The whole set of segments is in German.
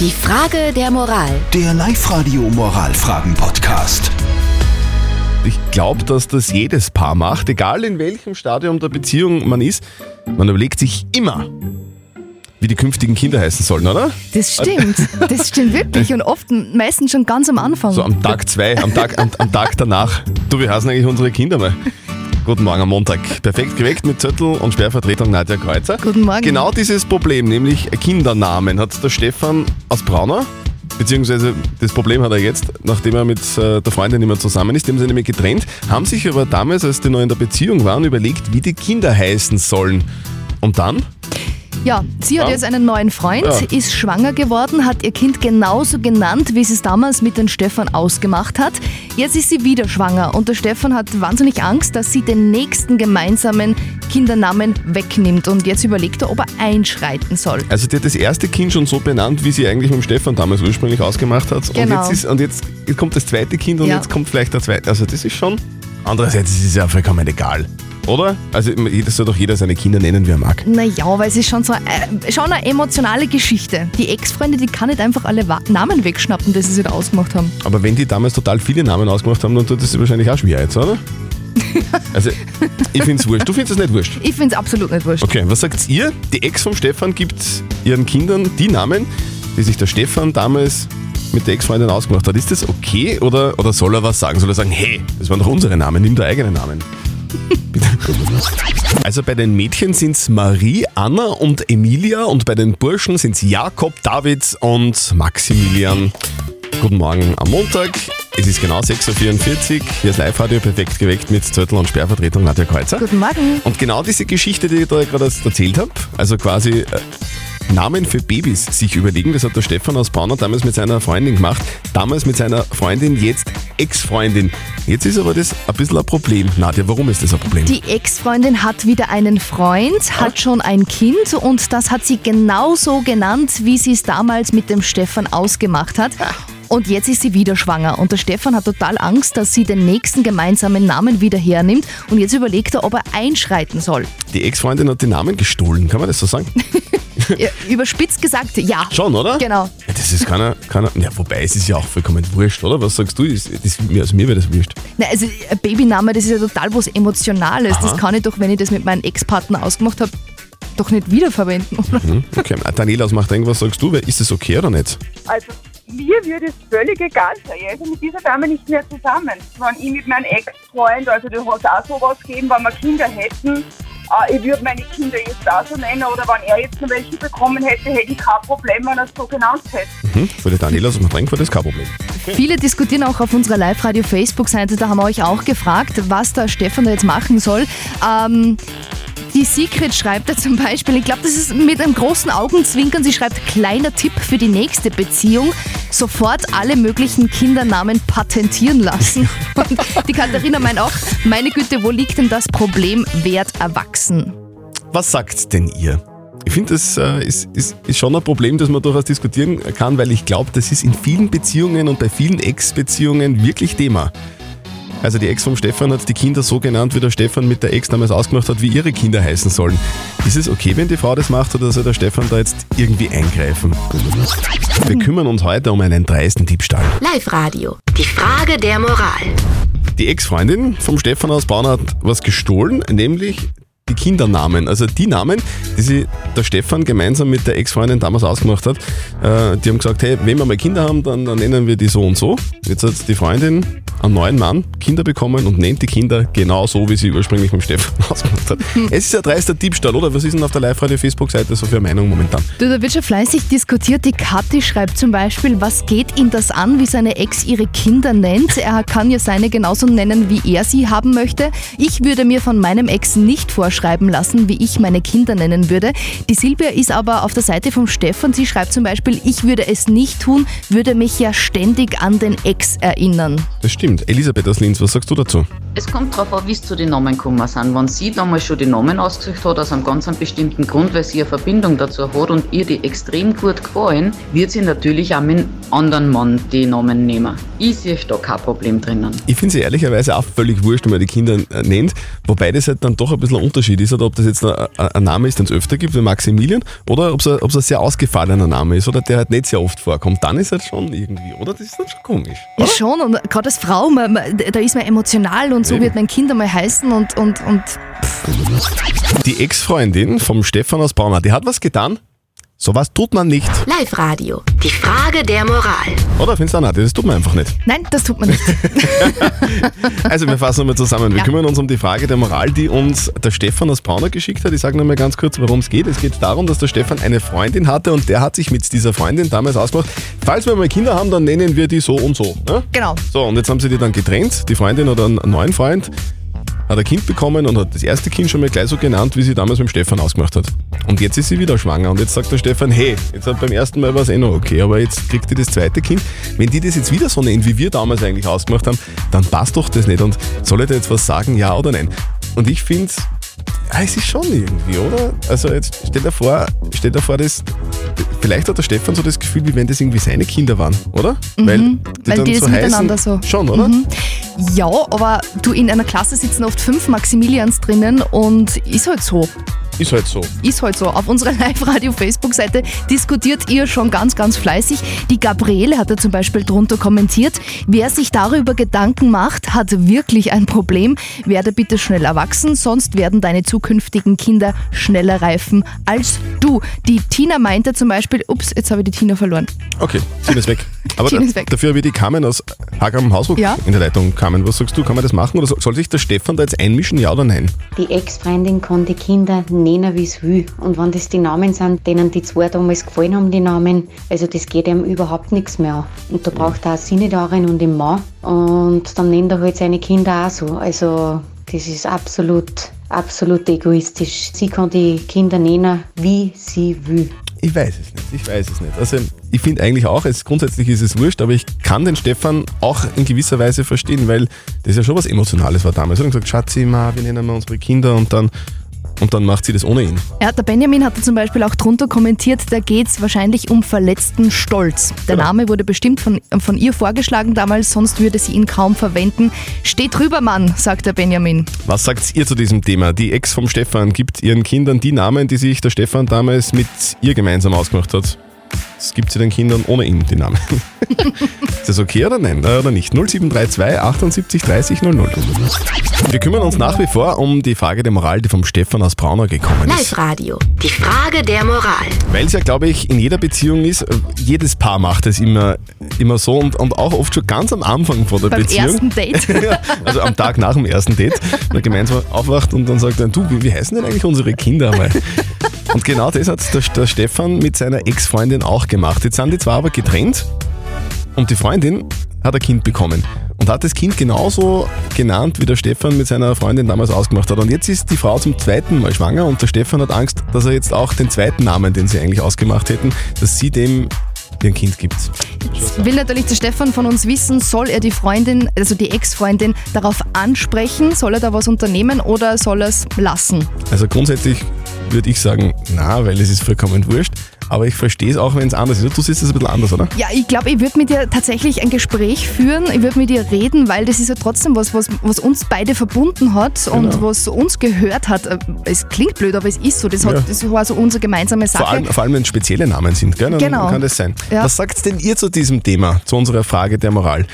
Die Frage der Moral. Der Live-Radio Moralfragen-Podcast. Ich glaube, dass das jedes Paar macht, egal in welchem Stadium der Beziehung man ist. Man überlegt sich immer, wie die künftigen Kinder heißen sollen, oder? Das stimmt. Das stimmt wirklich und oft meistens schon ganz am Anfang. So am Tag zwei, am Tag, am, am Tag danach. Du, wie heißen eigentlich unsere Kinder mal? Guten Morgen am Montag. Perfekt geweckt mit Zettel und Sperrvertretung Nadja Kreuzer. Guten Morgen. Genau dieses Problem, nämlich Kindernamen, hat der Stefan aus Braunau. Beziehungsweise das Problem hat er jetzt, nachdem er mit äh, der Freundin nicht mehr zusammen ist. Die haben sich nämlich getrennt, haben sich aber damals, als die noch in der Beziehung waren, überlegt, wie die Kinder heißen sollen. Und dann? Ja, sie hat Ja. jetzt einen neuen Freund, Ja. ist schwanger geworden, hat ihr Kind genauso genannt, wie sie es damals mit dem Stefan ausgemacht hat. Jetzt ist sie wieder schwanger und der Stefan hat wahnsinnig Angst, dass sie den nächsten gemeinsamen Kindernamen wegnimmt. Und jetzt überlegt er, ob er einschreiten soll. Also die hat das erste Kind schon so benannt, wie sie eigentlich mit dem Stefan damals ursprünglich ausgemacht hat. Und, Genau. jetzt, ist, und jetzt kommt das zweite Kind und Ja. jetzt kommt vielleicht der zweite. Also das ist schon... Andererseits ist es ja vollkommen egal, oder? Also das soll doch jeder seine Kinder nennen, wie er mag. Naja, weil es ist schon so äh, schon eine emotionale Geschichte. Die Ex-Freunde, die kann nicht einfach alle Wa- Namen wegschnappen, die sie sich da ausgemacht haben. Aber wenn die damals total viele Namen ausgemacht haben, dann tut das wahrscheinlich auch schwer jetzt, oder? Also, ich finde es wurscht. Du findest es nicht wurscht? Ich finde es absolut nicht wurscht. Okay, was sagt ihr? Die Ex vom Stefan gibt ihren Kindern die Namen, die sich der Stefan damals mit der Ex-Freundin ausgemacht hat. Ist das okay oder, oder soll er was sagen? Soll er sagen, hey, das waren doch unsere Namen, nimm deinen eigenen Namen? Bitte. Also bei den Mädchen sind es Marie, Anna und Emilia und bei den Burschen sind es Jakob, David und Maximilian. Guten Morgen am Montag. Es ist genau 6.44 Uhr. Hier ist Live-Radio perfekt geweckt mit Zettel und Sperrvertretung Nadja Kreuzer. Guten Morgen. Und genau diese Geschichte, die ich da gerade erzählt habe, also quasi äh, Namen für Babys sich überlegen, das hat der Stefan aus Braunau damals mit seiner Freundin gemacht. Damals mit seiner Freundin, jetzt Ex-Freundin. Jetzt ist aber das ein bisschen ein Problem. Nadja, warum ist das ein Problem? Die Ex-Freundin hat wieder einen Freund, hat schon ein Kind und das hat sie genauso genannt, wie sie es damals mit dem Stefan ausgemacht hat. Und jetzt ist sie wieder schwanger und der Stefan hat total Angst, dass sie den nächsten gemeinsamen Namen wieder hernimmt und jetzt überlegt er, ob er einschreiten soll. Die Ex-Freundin hat den Namen gestohlen, kann man das so sagen? Überspitzt gesagt, ja. Schon, oder? Genau. Ja, das ist keiner, keiner. Ja, wobei es ist ja auch vollkommen wurscht, oder? Was sagst du? Das, das, mir- also mir wäre das wurscht. Na, also ein Babyname, das ist ja total was Emotionales. Aha. Das kann ich doch, wenn ich das mit meinem Ex-Partner ausgemacht habe, doch nicht wiederverwenden, oder? Hm? Okay, Daniela aus Machtring, was sagst du? Ist das okay oder nicht? Also mir würde es völlig egal sein. Ich also mit dieser Dame nicht mehr zusammen. Wenn ich mit meinem Ex-Freund, also du hast auch sowas gegeben, wenn wir Kinder hätten, ich würde meine Kinder jetzt auch so nennen oder wenn er jetzt noch welche bekommen hätte, hätte ich kein Problem, wenn er es so genannt hätte. Hm? Für die Daniela aus Machtring war das kein Problem. Viele diskutieren auch auf unserer Live-Radio-Facebook-Seite, da haben wir euch auch gefragt, was der Stefan da jetzt machen soll. Ähm, die Secret schreibt da zum Beispiel, ich glaube, das ist mit einem großen Augenzwinkern, sie schreibt, kleiner Tipp für die nächste Beziehung, sofort alle möglichen Kindernamen patentieren lassen. Und die Katharina meint auch, meine Güte, wo liegt denn das Problem, werd erwachsen? Was sagt denn ihr? Ich finde, das äh, ist, ist, ist schon ein Problem, das man durchaus diskutieren kann, weil ich glaube, das ist in vielen Beziehungen und bei vielen Ex-Beziehungen wirklich Thema. Also die Ex vom Stefan hat die Kinder so genannt, wie der Stefan mit der Ex damals ausgemacht hat, wie ihre Kinder heißen sollen. Ist es okay, wenn die Frau das macht oder soll der Stefan da jetzt irgendwie eingreifen? Wir kümmern uns heute um einen dreisten Diebstahl. Live-Radio. Die Frage der Moral. Die Ex-Freundin vom Stefan aus Braun hat was gestohlen, nämlich die Kindernamen. Also die Namen, die sie der Stefan gemeinsam mit der Ex-Freundin damals ausgemacht hat. Äh, die haben gesagt, hey, wenn wir mal Kinder haben, dann, dann nennen wir die so und so. Jetzt hat die Freundin einen neuen Mann Kinder bekommen und nennt die Kinder genau so, wie sie ursprünglich mit dem Stefan ausgemacht hat. Es ist ein dreister Diebstahl, oder? Was ist denn auf der Live-Radio-Facebook-Seite so für eine Meinung momentan? Du, da wird schon fleißig diskutiert. Die Kathi schreibt zum Beispiel, was geht ihn das an, wie seine Ex ihre Kinder nennt? Er kann ja seine genauso nennen, wie er sie haben möchte. Ich würde mir von meinem Ex nicht vorschreiben lassen, wie ich meine Kinder nennen würde. Die Silvia ist aber auf der Seite vom Stefan. Sie schreibt zum Beispiel, ich würde es nicht tun, würde mich ja ständig an den Ex erinnern. Das stimmt. Elisabeth aus Linz, was sagst du dazu? Es kommt darauf an, wie es zu den Namen gekommen sind. Wenn sie damals schon die Namen ausgesucht hat, aus einem ganz einem bestimmten Grund, weil sie eine Verbindung dazu hat und ihr die extrem gut gefallen, wird sie natürlich auch mit einem anderen Mann die Namen nehmen. Ich sehe da kein Problem drinnen. Ich finde sie ehrlicherweise auch völlig wurscht, wenn man die Kinder äh, nennt, wobei das halt dann doch ein bisschen ein Unterschied ist, oder ob das jetzt ein, ein Name ist, den es öfter gibt, wie Maximilian, oder ob es ein, ob es ein sehr ausgefallener Name ist, oder der halt nicht sehr oft vorkommt. Dann ist halt schon irgendwie, oder? Das ist dann schon komisch. Ja, Oder? schon. Und gerade als Frau, man, man, da ist man emotional und so Eben. wird mein Kind einmal heißen und, und, und Die Ex-Freundin vom Stefan aus Braunau, die hat was getan. Sowas tut man nicht. Live-Radio. Die Frage der Moral. Oder findest du auch nicht? Das tut man einfach nicht. nein, das tut man nicht. Also wir fassen nochmal zusammen. Wir Ja. kümmern uns um die Frage der Moral, die uns der Stefan aus Braunau geschickt hat. Ich sage nochmal ganz kurz, worum es geht. Es geht darum, dass der Stefan eine Freundin hatte und der hat sich mit dieser Freundin damals ausgemacht, falls wir mal Kinder haben, dann nennen wir die so und so. Ne? genau. So, und jetzt haben sie die dann getrennt, die Freundin oder einen neuen Freund, hat ein Kind bekommen und hat das erste Kind schon mal gleich so genannt, wie sie damals mit dem Stefan ausgemacht hat. Und jetzt ist sie wieder schwanger und jetzt sagt der Stefan, hey, jetzt hat beim ersten Mal war es eh noch okay, aber jetzt kriegt die das zweite Kind. Wenn die das jetzt wieder so nennt, wie wir damals eigentlich ausgemacht haben, dann passt doch das nicht. Und soll ich da jetzt was sagen, ja oder nein? Und ich finde, ja, es ist schon irgendwie, oder? Also jetzt stell dir vor, stell dir vor, das, vielleicht hat der Stefan so das Gefühl, wie wenn das irgendwie seine Kinder waren, oder? weil Mhm. weil die das miteinander so- Schon, oder? Ja, aber du, in einer Klasse sitzen oft fünf Maximilians drinnen und ist halt so. Ist halt so. Ist halt so. Auf unserer Live-Radio-Facebook-Seite diskutiert ihr schon ganz, ganz fleißig. Die Gabriele hat da zum Beispiel drunter kommentiert, wer sich darüber Gedanken macht, hat wirklich ein Problem. Werde bitte schnell erwachsen, sonst werden deine zukünftigen Kinder schneller reifen als du. Die Tina meinte zum Beispiel, ups, jetzt habe ich die Tina verloren. Okay, Tina ist weg. Aber Tina ist weg. dafür habe ich die Carmen aus Hager am Hausruck Ja. in der Leitung. Carmen, was sagst du? Kann man das machen oder so- soll sich der Stefan da jetzt einmischen, ja oder nein? Die Ex-Freundin kann die Kinder nennen, wie es will. Und wenn das die Namen sind, denen die zwei damals gefallen haben, die Namen, also das geht ihm überhaupt nichts mehr an. Und da braucht er auch sie nicht darin und den Mann. Und dann nennt er halt seine Kinder auch so. Also das ist absolut, absolut egoistisch. Sie kann die Kinder nennen, wie sie will. Ich weiß es nicht, ich weiß es nicht. Also ich finde eigentlich auch, es, grundsätzlich ist es wurscht, aber ich kann den Stefan auch in gewisser Weise verstehen, weil das ja schon was Emotionales war damals. Er hat gesagt, Schatzi, ma, wir nennen mal unsere Kinder und dann, und dann macht sie das ohne ihn. Ja, der Benjamin hatte zum Beispiel auch drunter kommentiert, da geht es wahrscheinlich um verletzten Stolz. Der Genau. Name wurde bestimmt von, von ihr vorgeschlagen damals, sonst würde sie ihn kaum verwenden. Steht drüber, Mann, sagt der Benjamin. Was sagt ihr zu diesem Thema? Die Ex vom Stefan gibt ihren Kindern die Namen, die sich der Stefan damals mit ihr gemeinsam ausgemacht hat. Das gibt sie den Kindern ohne ihn, die Namen. ist das okay oder nein? Äh, Oder nicht? 0732 78 30 00. Wir kümmern uns nach wie vor um die Frage der Moral, die vom Stefan aus Braunau gekommen ist. Live-Radio. Die Frage der Moral. Weil es ja, glaube ich, in jeder Beziehung ist, äh, jedes Paar macht es immer, immer so und, und auch oft schon ganz am Anfang von der Beim Beziehung. ersten Date. Also am Tag nach dem ersten Date, wenn er gemeinsam aufwacht und dann sagt er, du, wie, wie heißen denn eigentlich unsere Kinder einmal? Und genau das hat der, der Stefan mit seiner Ex-Freundin auch gemacht. Jetzt sind die zwar aber getrennt und die Freundin hat ein Kind bekommen und hat das Kind genauso genannt, wie der Stefan mit seiner Freundin damals ausgemacht hat. Und jetzt ist die Frau zum zweiten Mal schwanger und der Stefan hat Angst, dass er jetzt auch den zweiten Namen, den sie eigentlich ausgemacht hätten, dass sie dem ihr Kind gibt. Will natürlich der Stefan von uns wissen, soll er die Freundin, also die Ex-Freundin, darauf ansprechen? Soll er da was unternehmen oder soll er es lassen? Also grundsätzlich würde ich sagen, na, weil es ist vollkommen wurscht. Aber ich verstehe es auch, wenn es anders ist. Du siehst es ein bisschen anders, oder? Ja, ich glaube, ich würde mit dir tatsächlich ein Gespräch führen. Ich würde mit dir reden, weil das ist ja trotzdem was, was, was uns beide verbunden hat und Genau. was uns gehört hat. Äh, Es klingt blöd, aber es ist so. Das, hat, Ja. das war so unsere gemeinsame Sache. Vor allem, vor allem, wenn es spezielle Namen sind, gell? Dann Genau. kann das sein. Ja. Was sagt denn ihr zu diesem Thema, zu unserer Frage der Moral?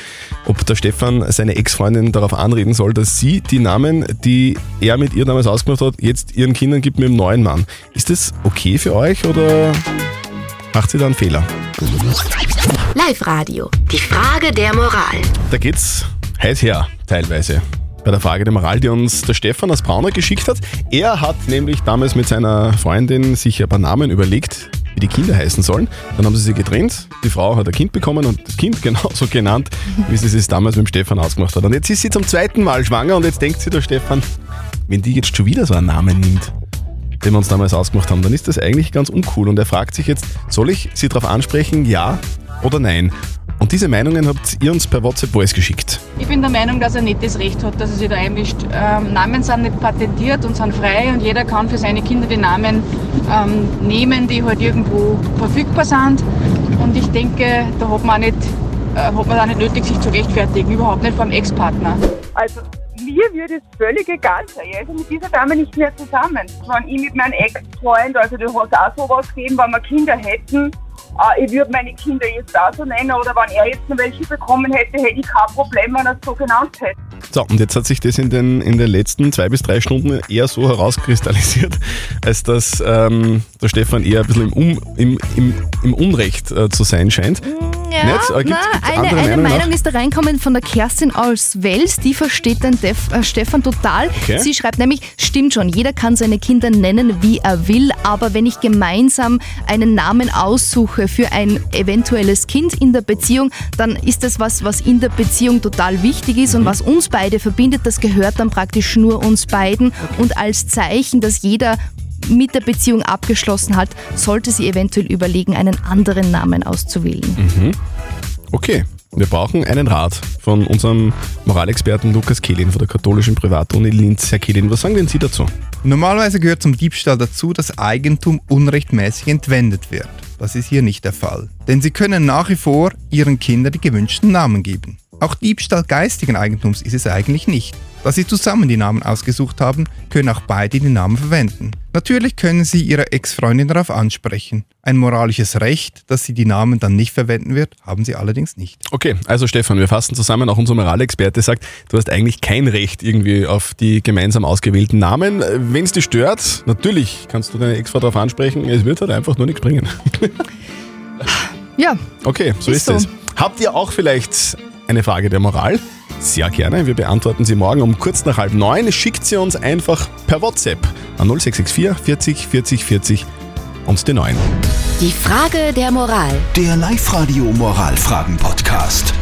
Ob der Stefan seine Ex-Freundin darauf anreden soll, dass sie die Namen, die er mit ihr damals ausgemacht hat, jetzt ihren Kindern gibt mit dem neuen Mann. Ist das okay für euch oder macht sie da einen Fehler? Live-Radio. Die Frage der Moral. Da geht's heiß her, teilweise. Bei der Frage der Moral, die uns der Stefan aus Braunau geschickt hat. Er hat nämlich damals mit seiner Freundin sich ein paar Namen überlegt, wie die Kinder heißen sollen. Dann haben sie sich getrennt. Die Frau hat ein Kind bekommen und das Kind genauso genannt, wie sie es damals mit dem Stefan ausgemacht hat. Und jetzt ist sie zum zweiten Mal schwanger und jetzt denkt sich der Stefan, wenn die jetzt schon wieder so einen Namen nimmt, den wir uns damals ausgemacht haben, dann ist das eigentlich ganz uncool. Und er fragt sich jetzt, soll ich sie darauf ansprechen, ja oder nein? Und diese Meinungen habt ihr uns per WhatsApp Voice geschickt. Ich bin der Meinung, dass er nicht das Recht hat, dass er sich da einmischt. Ähm, Namen sind nicht patentiert und sind frei und jeder kann für seine Kinder die Namen ähm, nehmen, die halt irgendwo verfügbar sind. Und ich denke, da hat man, auch nicht, äh, hat man auch nicht nötig, sich zu rechtfertigen, überhaupt nicht vom Ex-Partner. Also mir würde es völlig egal sein. Ich also mit dieser Dame nicht mehr zusammen. Wenn ich mit meinem Ex-Freund, also du hast auch sowas gegeben, wenn wir Kinder hätten, äh, ich würde meine Kinder jetzt auch so nennen oder wenn er jetzt noch welche bekommen hätte, hätte ich kein Problem, wenn er es so genannt hätte. So, und jetzt hat sich das in den, in den letzten zwei bis drei Stunden eher so herauskristallisiert, als dass ähm, der Stefan eher ein bisschen im, um, im, im, im Unrecht äh, zu sein scheint. Ja, Nicht? Äh, na, eine, eine Meinung ist da reinkommen von der Kerstin aus Wels, die versteht den Def, äh, Stefan total. Okay. Sie schreibt nämlich, stimmt schon, jeder kann seine Kinder nennen, wie er will, aber wenn ich gemeinsam einen Namen aussuche für ein eventuelles Kind in der Beziehung, dann ist das was, was in der Beziehung total wichtig ist Mhm. und was uns beide verbindet, das gehört dann praktisch nur uns beiden und als Zeichen, dass jeder mit der Beziehung abgeschlossen hat, sollte sie eventuell überlegen, einen anderen Namen auszuwählen. Okay, wir brauchen einen Rat von unserem Moralexperten Lukas Kehlin von der katholischen Privatuni Linz. Herr Kehlin, was sagen denn Sie dazu? Normalerweise gehört zum Diebstahl dazu, dass Eigentum unrechtmäßig entwendet wird. Das ist hier nicht der Fall. Denn Sie können nach wie vor Ihren Kindern die gewünschten Namen geben. Auch Diebstahl geistigen Eigentums ist es eigentlich nicht. Da Sie zusammen die Namen ausgesucht haben, können auch beide die Namen verwenden. Natürlich können Sie Ihre Ex-Freundin darauf ansprechen. Ein moralisches Recht, dass sie die Namen dann nicht verwenden wird, haben Sie allerdings nicht. Okay, also Stefan, wir fassen zusammen. Auch unser Moralexperte sagt, du hast eigentlich kein Recht irgendwie auf die gemeinsam ausgewählten Namen. Wenn es dich stört, natürlich kannst du deine Ex-Frau darauf ansprechen. Es wird halt einfach nur nichts bringen. Ja, Okay, so ist, Ist so. es. Habt ihr auch vielleicht eine Frage der Moral? Sehr gerne. Wir beantworten sie morgen um kurz nach halb neun. Schickt sie uns einfach per WhatsApp an 0664 40 40 40 und die 9. Die Frage der Moral. Der Live-Radio Moralfragen-Podcast.